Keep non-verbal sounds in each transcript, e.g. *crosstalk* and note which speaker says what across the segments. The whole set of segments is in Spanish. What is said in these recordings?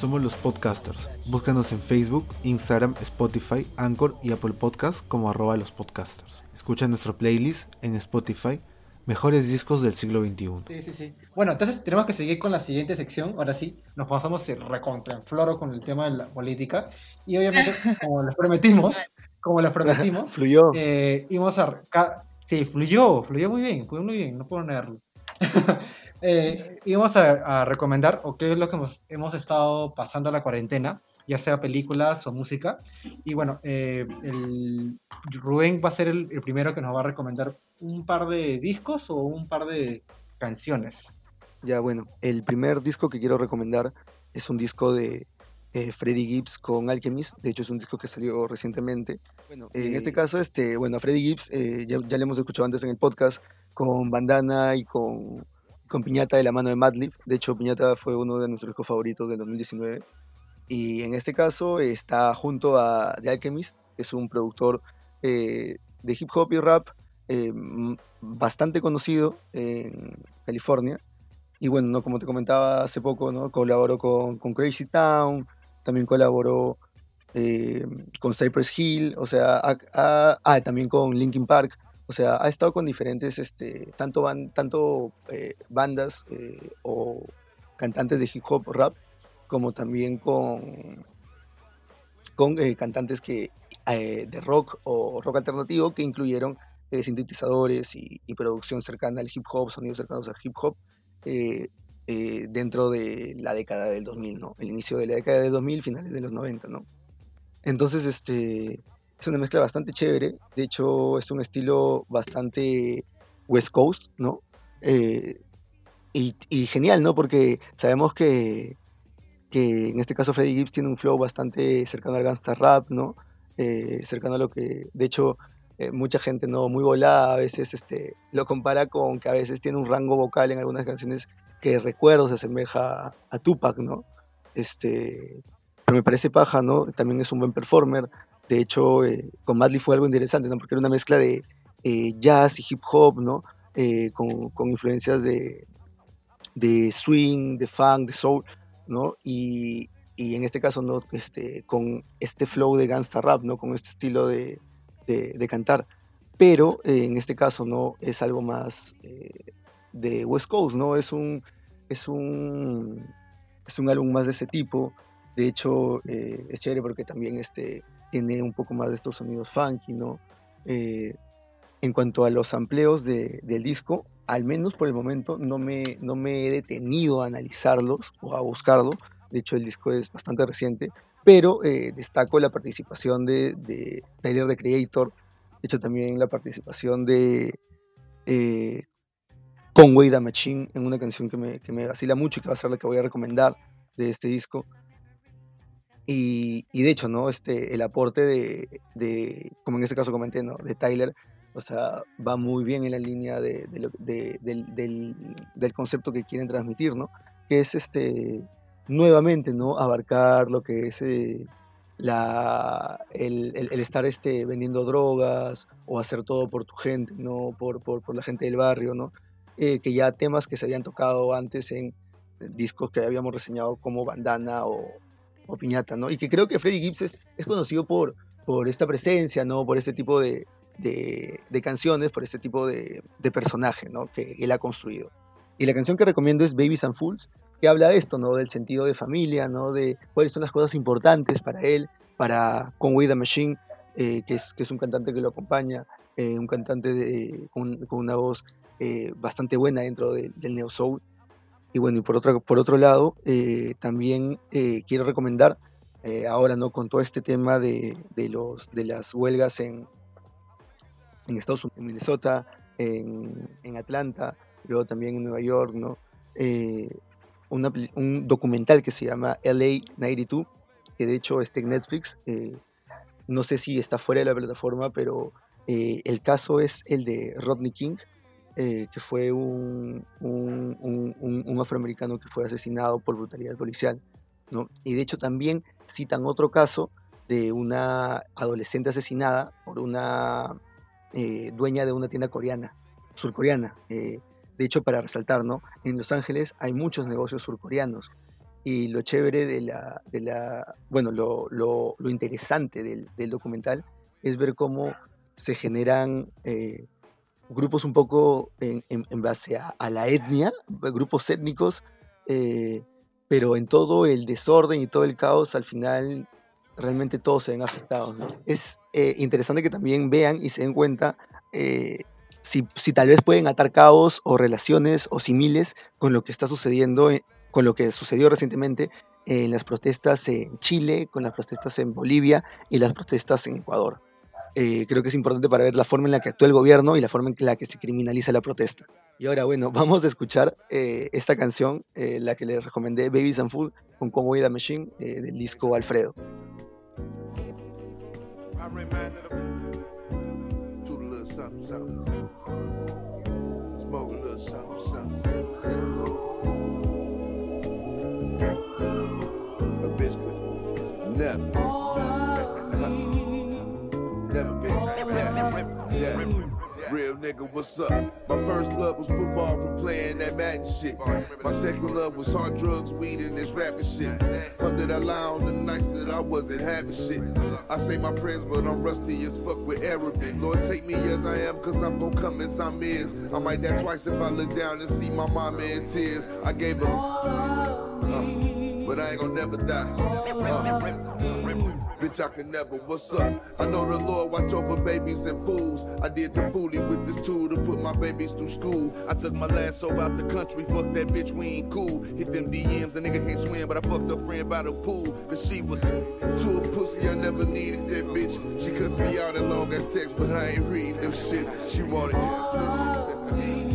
Speaker 1: Somos los podcasters. Búscanos en Facebook, Instagram, Spotify, Anchor y Apple Podcasts como arroba los podcasters. Escucha nuestro playlist en Spotify, Mejores Discos del Siglo XXI.
Speaker 2: Sí, sí, sí. Bueno, entonces tenemos que seguir con la siguiente sección. Ahora sí, nos pasamos recontra en floro con el tema de la política. Y obviamente, *laughs* como les prometimos, como les prometimos, *laughs*
Speaker 3: Fluyó.
Speaker 2: eh, íbamos a... Sí, fluyó, fluyó muy bien, fluyó muy bien, no puedo negarlo. *laughs* eh, íbamos a, a recomendar o qué es lo que hemos, hemos estado pasando la cuarentena, ya sea películas o música. Y bueno, eh, el, Rubén va a ser el, el primero que nos va a recomendar un par de discos o un par de canciones.
Speaker 3: Ya, bueno, el primer disco que quiero recomendar es un disco de eh, Freddie Gibbs con Alchemist. De hecho, es un disco que salió recientemente. Bueno, eh, en este caso, este, bueno, a Freddie Gibbs eh, ya, ya le hemos escuchado antes en el podcast con Bandana y con, con Piñata de la mano de Madlib. De hecho, Piñata fue uno de nuestros discos favoritos del 2019. Y en este caso está junto a The Alchemist, que es un productor eh, de hip hop y rap eh, bastante conocido en California. Y bueno, ¿no? como te comentaba hace poco, ¿no? colaboró con, Crazy Town, también colaboró eh, con Cypress Hill, o sea, ah, también con Linkin Park. O sea, ha estado con diferentes, este, tanto, ban- tanto eh, bandas eh, o cantantes de hip hop rap, como también con, con eh, cantantes que, de rock o rock alternativo que incluyeron sintetizadores y, y producción cercana al hip hop, sonidos cercanos al hip hop, dentro de la década del 2000, ¿no? El inicio de la década del 2000, finales de los 90, ¿no? Entonces, este, es una mezcla bastante chévere. De hecho, es un estilo bastante West Coast, ¿no? Eh, y, genial, ¿no? Porque sabemos que, que en este caso Freddie Gibbs tiene un flow bastante cercano al gangsta rap, ¿no? Eh, cercano a lo que, de hecho, eh, mucha gente no muy volada a veces este, lo compara con que a veces tiene un rango vocal en algunas canciones que recuerdo se asemeja a Tupac, ¿no? Este, pero me parece paja, ¿no? También es un buen performer. De hecho, eh, con Madley fue algo interesante, ¿no? Porque era una mezcla de eh, jazz y hip hop, ¿no? Eh, con, con influencias de, de swing, de funk, de soul, ¿no? Y, y en este caso, ¿no? Este, con este flow de gangsta rap, ¿no? Con este estilo de, de, cantar. Pero en este caso, ¿no? Es algo más de West Coast, ¿no? Es un, es un, es un álbum más de ese tipo. De hecho, es chévere porque también este, tiene un poco más de estos sonidos funky, ¿no? Eh, en cuanto a los amplios de, del disco, al menos por el momento no me, no me he detenido a analizarlos o a buscarlo. De hecho, el disco es bastante reciente, pero eh, destaco la participación de, de Tyler, the Creator. De hecho, también la participación de eh, Conway the Machine en una canción que me, que me vacila mucho y que va a ser la que voy a recomendar de este disco. Y, y de hecho, ¿no? Este, el aporte de, como en este caso comenté, ¿no? De Tyler, o sea, va muy bien en la línea de, de del, del- concepto que quieren transmitir, ¿no? Que es este, nuevamente, ¿no? Abarcar lo que es eh, la, el, estar este, vendiendo drogas o hacer todo por tu gente, ¿no? Por, por, por la gente del barrio, ¿no? Eh, que ya temas que se habían tocado antes en discos que habíamos reseñado como Bandana o, o Piñata, ¿no? Y que creo que Freddie Gibbs es, es conocido por, por esta presencia, ¿no? Por este tipo de, de, de canciones, por este tipo de, de personaje, ¿no? Que él ha construido. Y la canción que recomiendo es Babies and Fools, que habla de esto, ¿no? Del sentido de familia, ¿no? De cuáles son las cosas importantes para él, para Conway the Machine, eh, que, es, que es un cantante que lo acompaña, eh, un cantante de, con, con una voz eh, bastante buena dentro de- del neo soul. Y bueno, y por otro, por otro lado, eh, también eh, quiero recomendar, eh, ahora no con todo este tema de, de los, de las huelgas en, en Estados Unidos, en Minnesota, en, en Atlanta, luego también en Nueva York, ¿no? Eh, un documental que se llama LA 92, que de hecho está en Netflix. no sé si está fuera de la plataforma, pero el caso es el de Rodney King, eh, que fue un, un- afroamericano que fue asesinado por brutalidad policial. ¿no? Y de hecho también citan otro caso de una adolescente asesinada por una eh, dueña de una tienda coreana, surcoreana. eh, de hecho, para resaltar, ¿no? En Los Ángeles hay muchos negocios surcoreanos Y lo chévere de la, de la bueno, lo, lo, lo interesante del, del, documental es ver cómo se generan grupos un poco en, en, base a, la etnia, grupos étnicos, eh, pero en todo el desorden y todo el caos, al final realmente todos se ven afectados. Es eh, interesante que también vean y se den cuenta eh, si, tal vez pueden atar caos o relaciones o similes con lo que está sucediendo, con lo que sucedió recientemente en las protestas en Chile, con las protestas en Bolivia y las protestas en Ecuador. Eh, creo que es importante para ver la forma en la que actúa el gobierno y la forma en la que se criminaliza la protesta. Y ahora, bueno, *laughs* vamos a escuchar eh, esta canción, eh, la que les recomendé, Babies and Food, con Conway the Machine, del disco Alfredo.
Speaker 4: Real nigga, what's up? My first love was football from playing that Madden shit. My second love was hard drugs, weed, and this rapping shit. Under that I lie on the nights that I wasn't having shit. I say my prayers, but I'm rusty as fuck with Arabic. Lord, take me as I am, cause I'm gonna come as I'm is. I might die twice if I look down and see my mama in tears. I gave her, uh, but I ain't gonna never die. Uh, Bitch, I can never. What's up? I know the Lord watch over babies and fools. I did the foolie with this tool to put my babies through school. I took my last soul out the country. Fuck that bitch, we ain't cool. Hit them DMs, a nigga can't swim, but I fucked a friend by the pool. Cause she was too a pussy, I never needed that bitch. She cussed me out in long ass text, but I ain't read them shits. She wanted *laughs*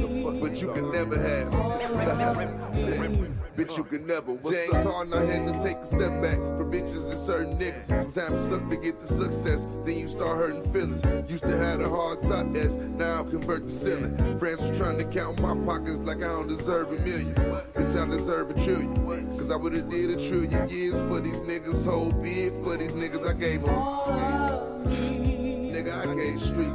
Speaker 4: but you can never have. *laughs* bitch, you can never. What's James Harden, I had to take a step back from bitches and certain niggas. Sometimes it suck to get the success, then you start hurting feelings. Used to have a hard top S, now I'm convert to ceiling. Friends was trying to count my pockets like I don't deserve a million. Bitch, I deserve a trillion. Cause I would've did a trillion years for these niggas. Whole big for these niggas I gave them. Oh, Nigga, I gave the street.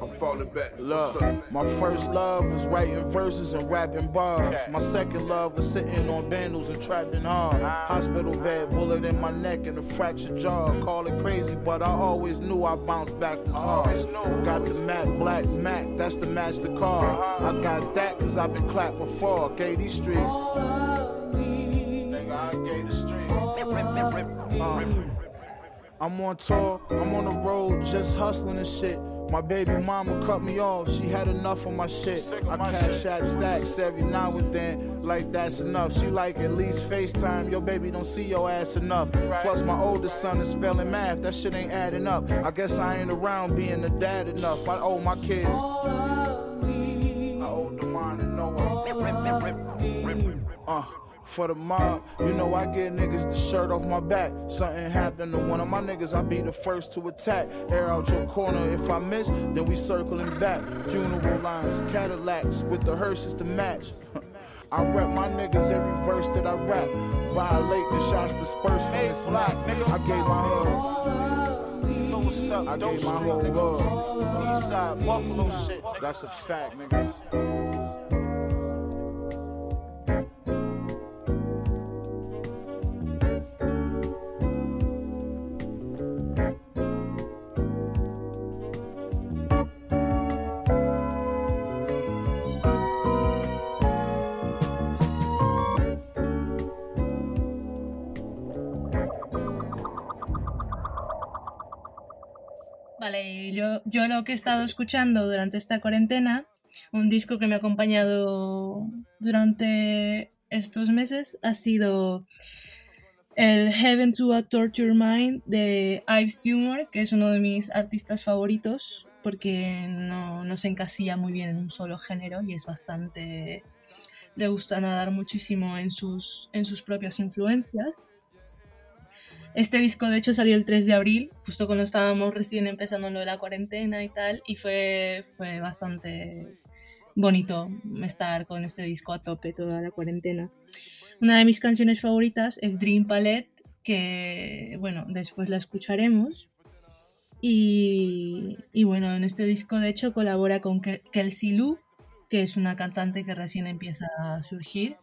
Speaker 4: I'm falling back.
Speaker 5: Look, my first love was writing verses and rapping bars. My second love was sitting on bandals and trapping hard. Hospital bed, bullet in my neck and a fractured jaw. Call it crazy, but I always knew I bounced back this hard. Got the matte black Mac, that's the match the car. I got that cause I've been clapped before. Gave these streets. Nigga, I gave the streets. Uh, I'm on tour, I'm on the road, just hustling and shit. My baby mama cut me off, she had enough of my shit. I cash out stacks every now and then, like that's enough. She like at least FaceTime, your baby don't see your ass enough. Plus, my oldest son is failing math, that shit ain't adding up. I guess I ain't around being a dad enough. I owe my kids. I owe Demond and Noah. Uh for the mob. You know I get niggas the shirt off my back. Something happened to one of my niggas, I'll be the first to attack. Air out your corner. If I miss, then we circling back. Funeral lines, Cadillacs with the hearses to match. *laughs* I rep my niggas every verse that I rap. Violate the shots dispersed from this map. I gave my hood. I gave my whole. Eastside Buffalo shit. That's a fact, nigga.
Speaker 6: Yo, yo lo que he estado escuchando durante esta cuarentena, un disco que me ha acompañado durante estos meses, ha sido el Heaven to a Torture Mind de Ives Tumor, que es uno de mis artistas favoritos, porque no, no se encasilla muy bien en un solo género y es bastante... le gusta nadar muchísimo en sus, en sus propias influencias. Este disco de hecho salió el 3 de abril, justo cuando estábamos recién empezando lo de la cuarentena y tal, y fue, fue bastante bonito estar con este disco a tope toda la cuarentena. Una de mis canciones favoritas es Dream Palette, que bueno, después la escucharemos. Y, y bueno, en este disco de hecho colabora con Kelsey Lou, que es una cantante que recién empieza a surgir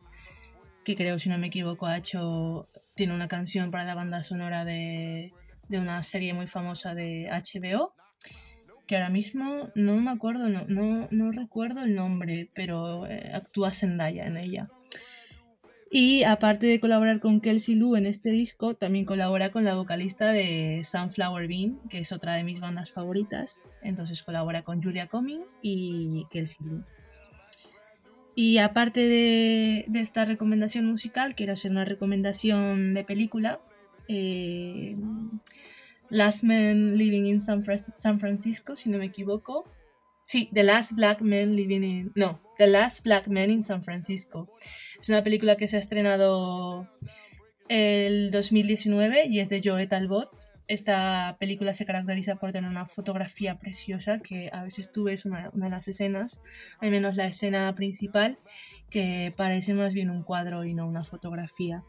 Speaker 6: que creo, si no me equivoco, ha hecho, tiene una canción para la banda sonora de, de una serie muy famosa de HBO, que ahora mismo no me acuerdo, no, no, no recuerdo el nombre, pero eh, actúa Zendaya en ella. Y aparte de colaborar con Kelsey Lou en este disco, también colabora con la vocalista de Sunflower Bean, que es otra de mis bandas favoritas. Entonces colabora con Julia Coming y Kelsey Lou. Y aparte de, esta recomendación musical, quiero hacer una recomendación de película. Eh, Last Man Living in San Francisco, si no me equivoco. Sí, The Last Black Man Living in... No, The Last Black Man in San Francisco. Es una película que se ha estrenado el 2019 y es de Joe Talbot. Esta película se caracteriza por tener una fotografía preciosa que a veces tú ves una, de las escenas, al menos la escena principal, que parece más bien un cuadro y no una fotografía.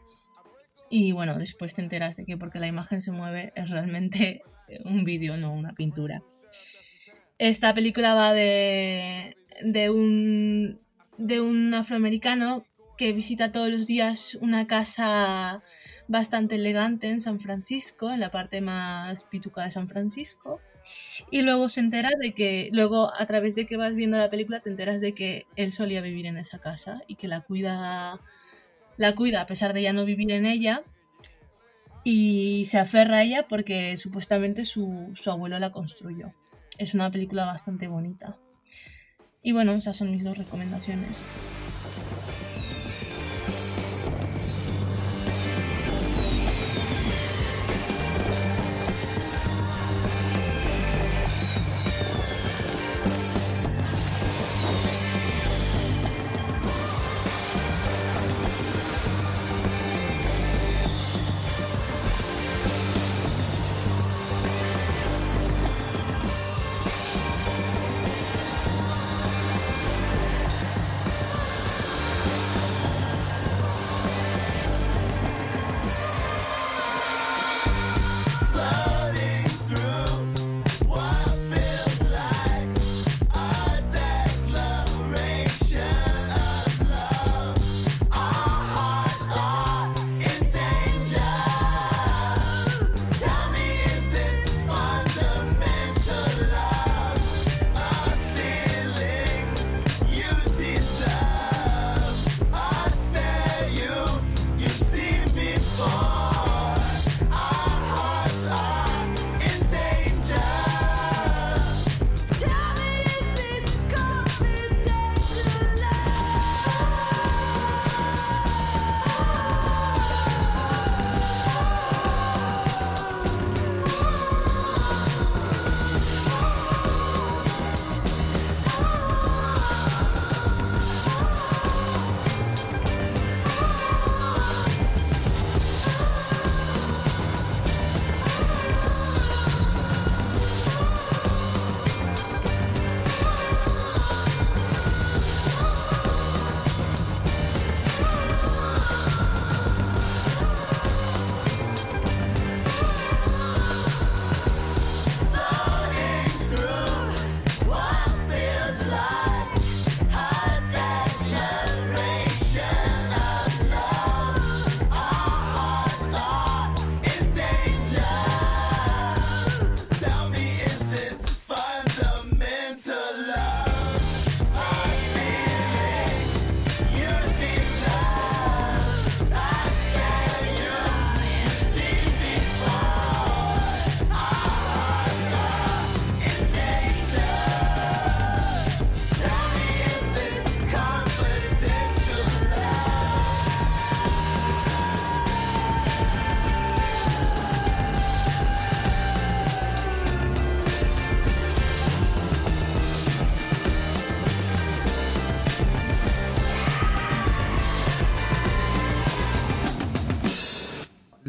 Speaker 6: Y bueno, después te enteras de que porque la imagen se mueve es realmente *laughs* un vídeo, no una pintura. Esta película va de, de, un, de un afroamericano que visita todos los días una casa bastante elegante en San Francisco, en la parte más pituca de San Francisco. Y luego se entera de que, luego a través de que vas viendo la película, te enteras de que él solía vivir en esa casa y que la cuida, la cuida a pesar de ya no vivir en ella. Y se aferra a ella porque supuestamente su, su abuelo la construyó. Es una película bastante bonita. Y bueno, esas son mis dos recomendaciones.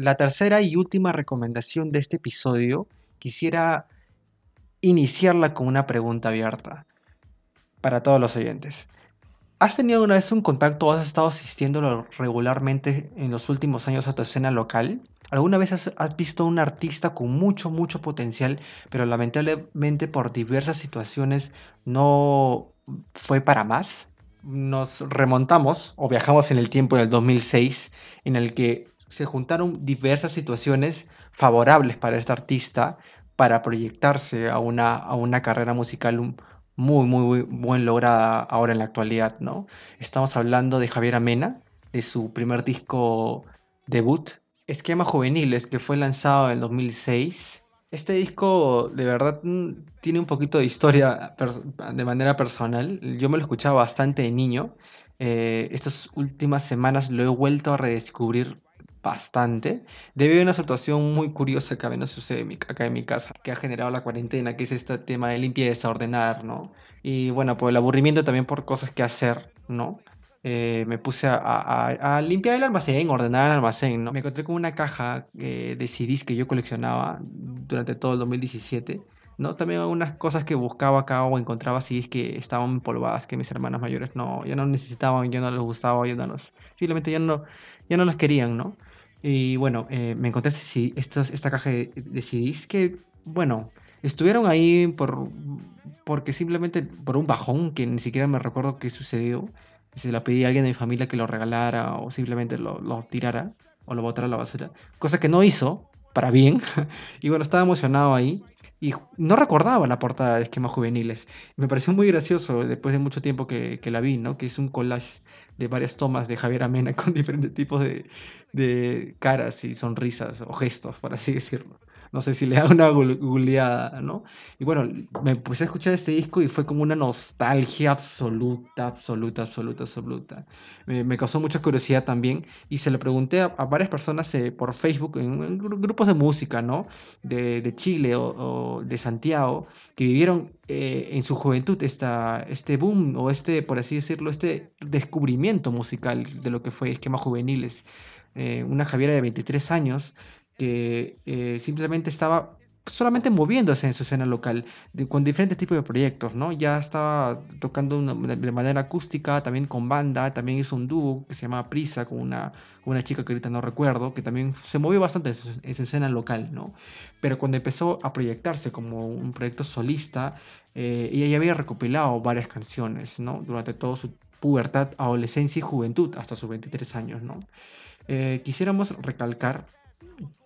Speaker 2: La tercera y última recomendación de este episodio, quisiera iniciarla con una pregunta abierta para todos los oyentes. ¿Has tenido alguna vez un contacto o has estado asistiendo regularmente en los últimos años a tu escena local? ¿Alguna vez has, has visto a un artista con mucho, mucho potencial, pero lamentablemente por diversas situaciones no fue para más? nos remontamos o viajamos en el tiempo del 2006, en el que se juntaron diversas situaciones favorables para este artista para proyectarse a una, a una carrera musical muy, muy, muy buen lograda ahora en la actualidad, ¿no? Estamos hablando de Javier Amena, de su primer disco debut, Esquema Juveniles, que fue lanzado en el 2006. Este disco de verdad mm, tiene un poquito de historia de manera personal. Yo me lo escuchaba bastante de niño. Eh, estas últimas semanas lo he vuelto a redescubrir bastante, debido a una situación muy curiosa que a veces sucede acá en mi casa, que ha generado la cuarentena, que es este tema de limpieza y desordenar, ¿no? Y bueno, por el aburrimiento también por cosas que hacer, ¿no? Eh, me puse a, limpiar el almacén, ordenar el almacén, ¿no? Me encontré con una caja eh, de CDs que yo coleccionaba durante todo el 2017, ¿no? También algunas cosas que buscaba acá o encontraba CDs que estaban empolvadas, que mis hermanas mayores no, ya no necesitaban, ya no les gustaba, ya no los, simplemente ya no, ya no las querían, ¿no? Y bueno, eh, me encontré esta, esta caja de, CDs que, bueno, estuvieron ahí por, porque simplemente por un bajón que ni siquiera me recuerdo qué sucedió. Se la pedí a alguien de mi familia que lo regalara o simplemente lo, lo tirara o lo botara a la basura. Cosa que no hizo, para bien. *laughs* y bueno, estaba emocionado ahí. Y no recordaba la portada de Esquemas Juveniles. Me pareció muy gracioso después de mucho tiempo que, que la vi, ¿no? Que es un collage de varias tomas de Javier Amena *laughs* con diferentes tipos de, de caras y sonrisas o gestos, por así decirlo. No sé si le *laughs* da una googleada, ¿no? Y bueno, me puse a escuchar este disco y fue como una nostalgia absoluta, absoluta, absoluta, absoluta. Me, causó mucha curiosidad también y se lo pregunté a, varias personas eh, por Facebook, en, grupos de música, ¿no? De, de Chile o, o, de Santiago, que vivieron eh, en su juventud esta, este boom o este, por así decirlo, este descubrimiento musical de lo que fue Esquemas Juveniles. Eh, una Javiera de 23 años que eh, simplemente estaba solamente moviéndose en su escena local, con diferentes tipos de proyectos, ¿no? Ya estaba tocando de manera acústica, también con banda, también hizo un dúo que se llama Prisa con una, una chica que ahorita no recuerdo, que también se movió bastante en su, escena local, ¿no? Pero cuando empezó a proyectarse como un proyecto solista, eh, ella ya había recopilado varias canciones, ¿no? Durante toda su pubertad, adolescencia y juventud, hasta sus 23 años, ¿no? Eh, quisiéramos recalcar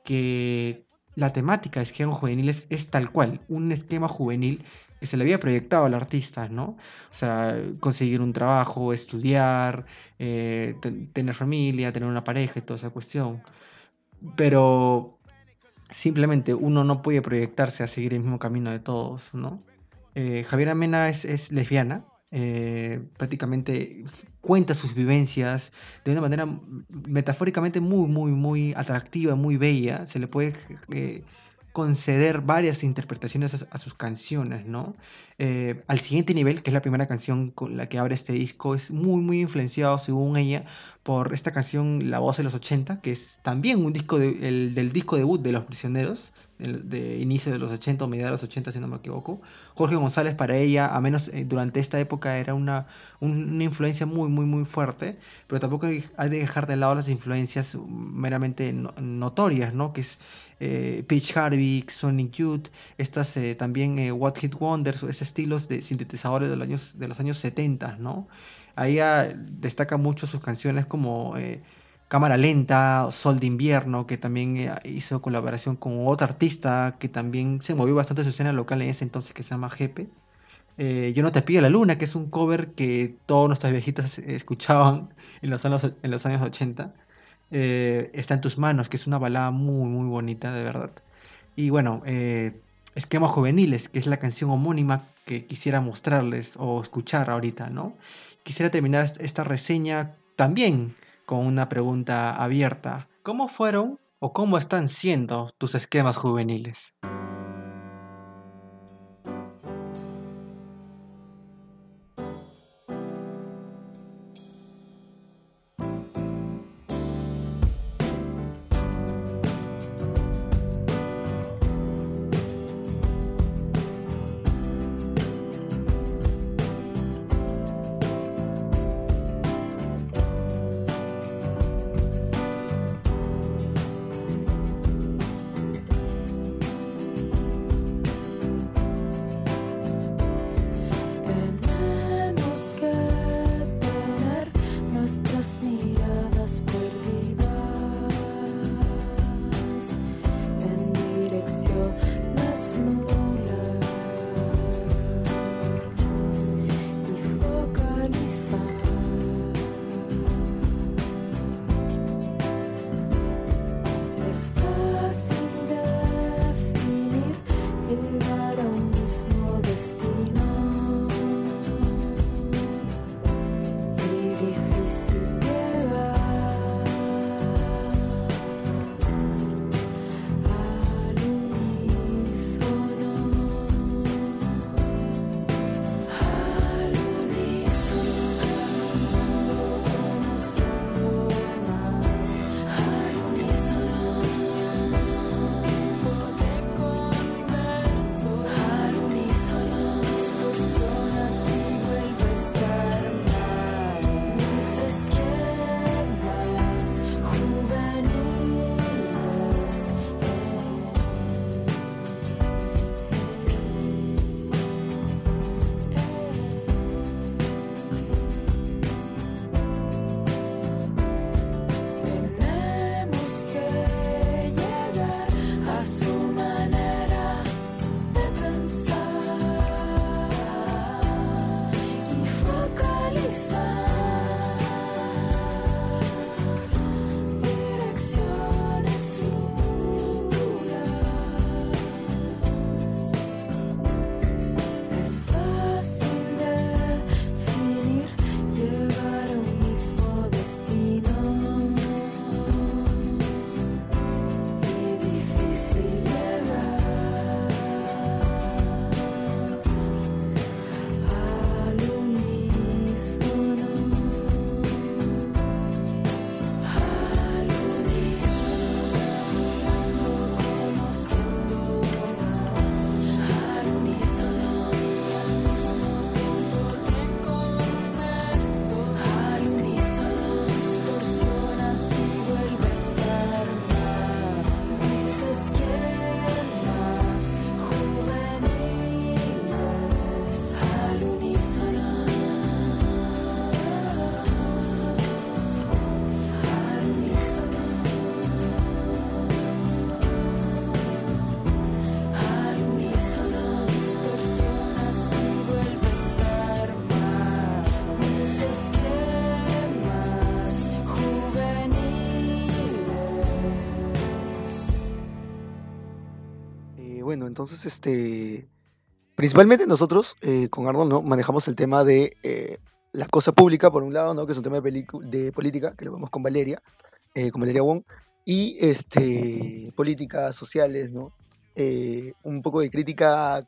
Speaker 2: que la temática de esquemas juveniles es tal cual, un esquema juvenil que se le había proyectado al artista, ¿no? O sea, conseguir un trabajo, estudiar, eh, tener familia, tener una pareja y toda esa cuestión. Pero simplemente uno no puede proyectarse a seguir el mismo camino de todos, ¿no? Eh, Javier Amena es lesbiana, eh, prácticamente cuenta sus vivencias de una manera metafóricamente muy, muy, muy atractiva, muy bella. Se le puede eh, conceder varias interpretaciones a, sus canciones, ¿no? Eh, al siguiente nivel, que es la primera canción con la que abre este disco, es muy, muy influenciado, según ella, por esta canción La Voz de los 80, que es también un disco del disco debut de Los Prisioneros, de inicio de los 80 o mediados de los 80, si no me equivoco. Jorge González para ella, a menos eh, durante esta época, era una, una influencia muy, muy, muy fuerte, pero tampoco hay, de dejar de lado las influencias meramente notorias, ¿no? Que es eh, Peach Harvey, Sonic Youth, estas eh, también eh, What Hit Wonders, esos estilos de sintetizadores de los años, de los años 70, ¿no? Ahí destaca mucho sus canciones como... Cámara Lenta, Sol de Invierno, que también eh, hizo colaboración con otro artista que también se movió bastante su escena local en ese entonces que se llama Jepe. Eh, Yo no te pido la luna, que es un cover que todos nuestras viejitas escuchaban *laughs* en los años, en los años 80. Eh, está en tus manos, que es una balada muy, muy bonita, de verdad. Y bueno, Esquema Juveniles, que es la canción homónima que quisiera mostrarles o escuchar ahorita, ¿no? Quisiera terminar esta reseña también con una pregunta abierta. ¿Cómo fueron o cómo están siendo tus esquemas juveniles?
Speaker 3: Entonces, este, principalmente nosotros eh, con Arnold, ¿no? Manejamos el tema de eh, la cosa pública, por un lado, ¿no? Que es un tema de, de política, que lo vemos con Valeria, eh, con Valeria Wong, y este, políticas sociales, ¿no? Eh, un poco de crítica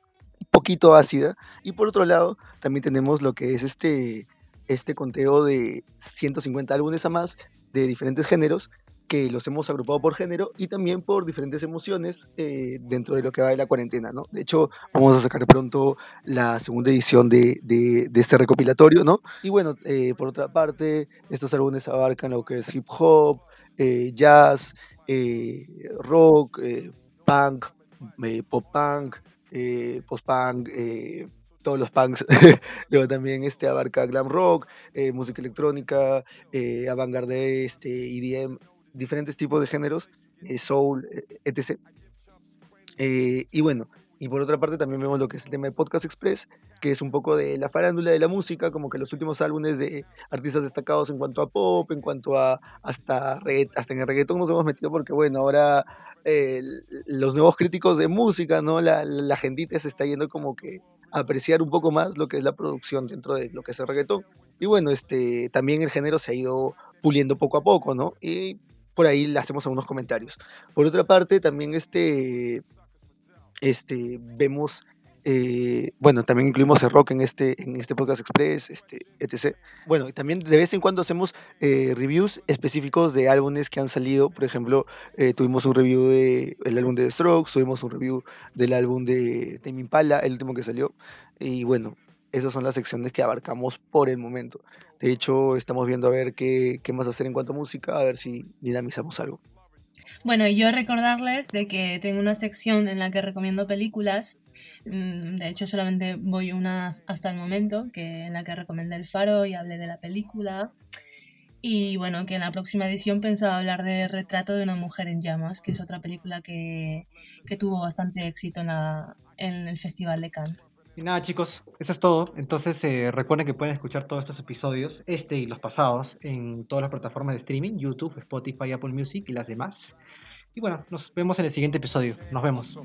Speaker 3: poquito ácida. Y por otro lado, también tenemos lo que es este, este conteo de 150 álbumes a más de diferentes géneros que los hemos agrupado por género y también por diferentes emociones eh, dentro de lo que va de la cuarentena, ¿no? De hecho, vamos a sacar pronto la segunda edición de, de- este recopilatorio, ¿no? Y bueno, eh, por otra parte, estos álbumes abarcan lo que es hip hop, eh, jazz, rock, punk, pop punk, post punk, todos los punks. *laughs* Luego también este abarca glam rock, música electrónica, eh, avant-garde, este, EDM, diferentes tipos de géneros, eh, soul, eh, etc. Eh, y bueno, y por otra parte también vemos lo que es el tema de Podcast Express, que es un poco de la farándula de la música, como que los últimos álbumes de artistas destacados en cuanto a pop, en cuanto a hasta, hasta en el reggaetón nos hemos metido porque bueno, ahora los nuevos críticos de música, ¿no? La, la gentita se está yendo como que a apreciar un poco más lo que es la producción dentro de lo que es el reggaetón. Y bueno, este, también el género se ha ido puliendo poco a poco, ¿no? Y por ahí le hacemos algunos comentarios. Por otra parte, también este, este, vemos, eh, bueno, también incluimos el rock en este, en este podcast express, este, etc. Bueno, y también de vez en cuando hacemos eh, reviews específicos de álbumes que han salido. Por ejemplo, eh, tuvimos un review del álbum de The Strokes, tuvimos un review del álbum de Tame Impala, el último que salió. Y bueno, esas son las secciones que abarcamos por el momento. De hecho, estamos viendo a ver qué, qué más hacer en cuanto a música, a ver si dinamizamos algo.
Speaker 6: Bueno, y yo recordarles de que tengo una sección en la que recomiendo películas. Mm, De hecho, solamente voy unas hasta el momento, que en la que recomendé El Faro y hablé de la película. Y bueno, que en la próxima edición pensaba hablar de Retrato de una mujer en llamas, que es otra película que, que tuvo bastante éxito en, la, en el Festival de Cannes.
Speaker 2: Y nada, chicos, eso es todo. Entonces, eh, recuerden que pueden escuchar todos estos episodios, este y los pasados, en todas las plataformas de streaming: YouTube, Spotify, Apple Music y las demás. Y bueno, nos vemos en el siguiente episodio. Nos vemos.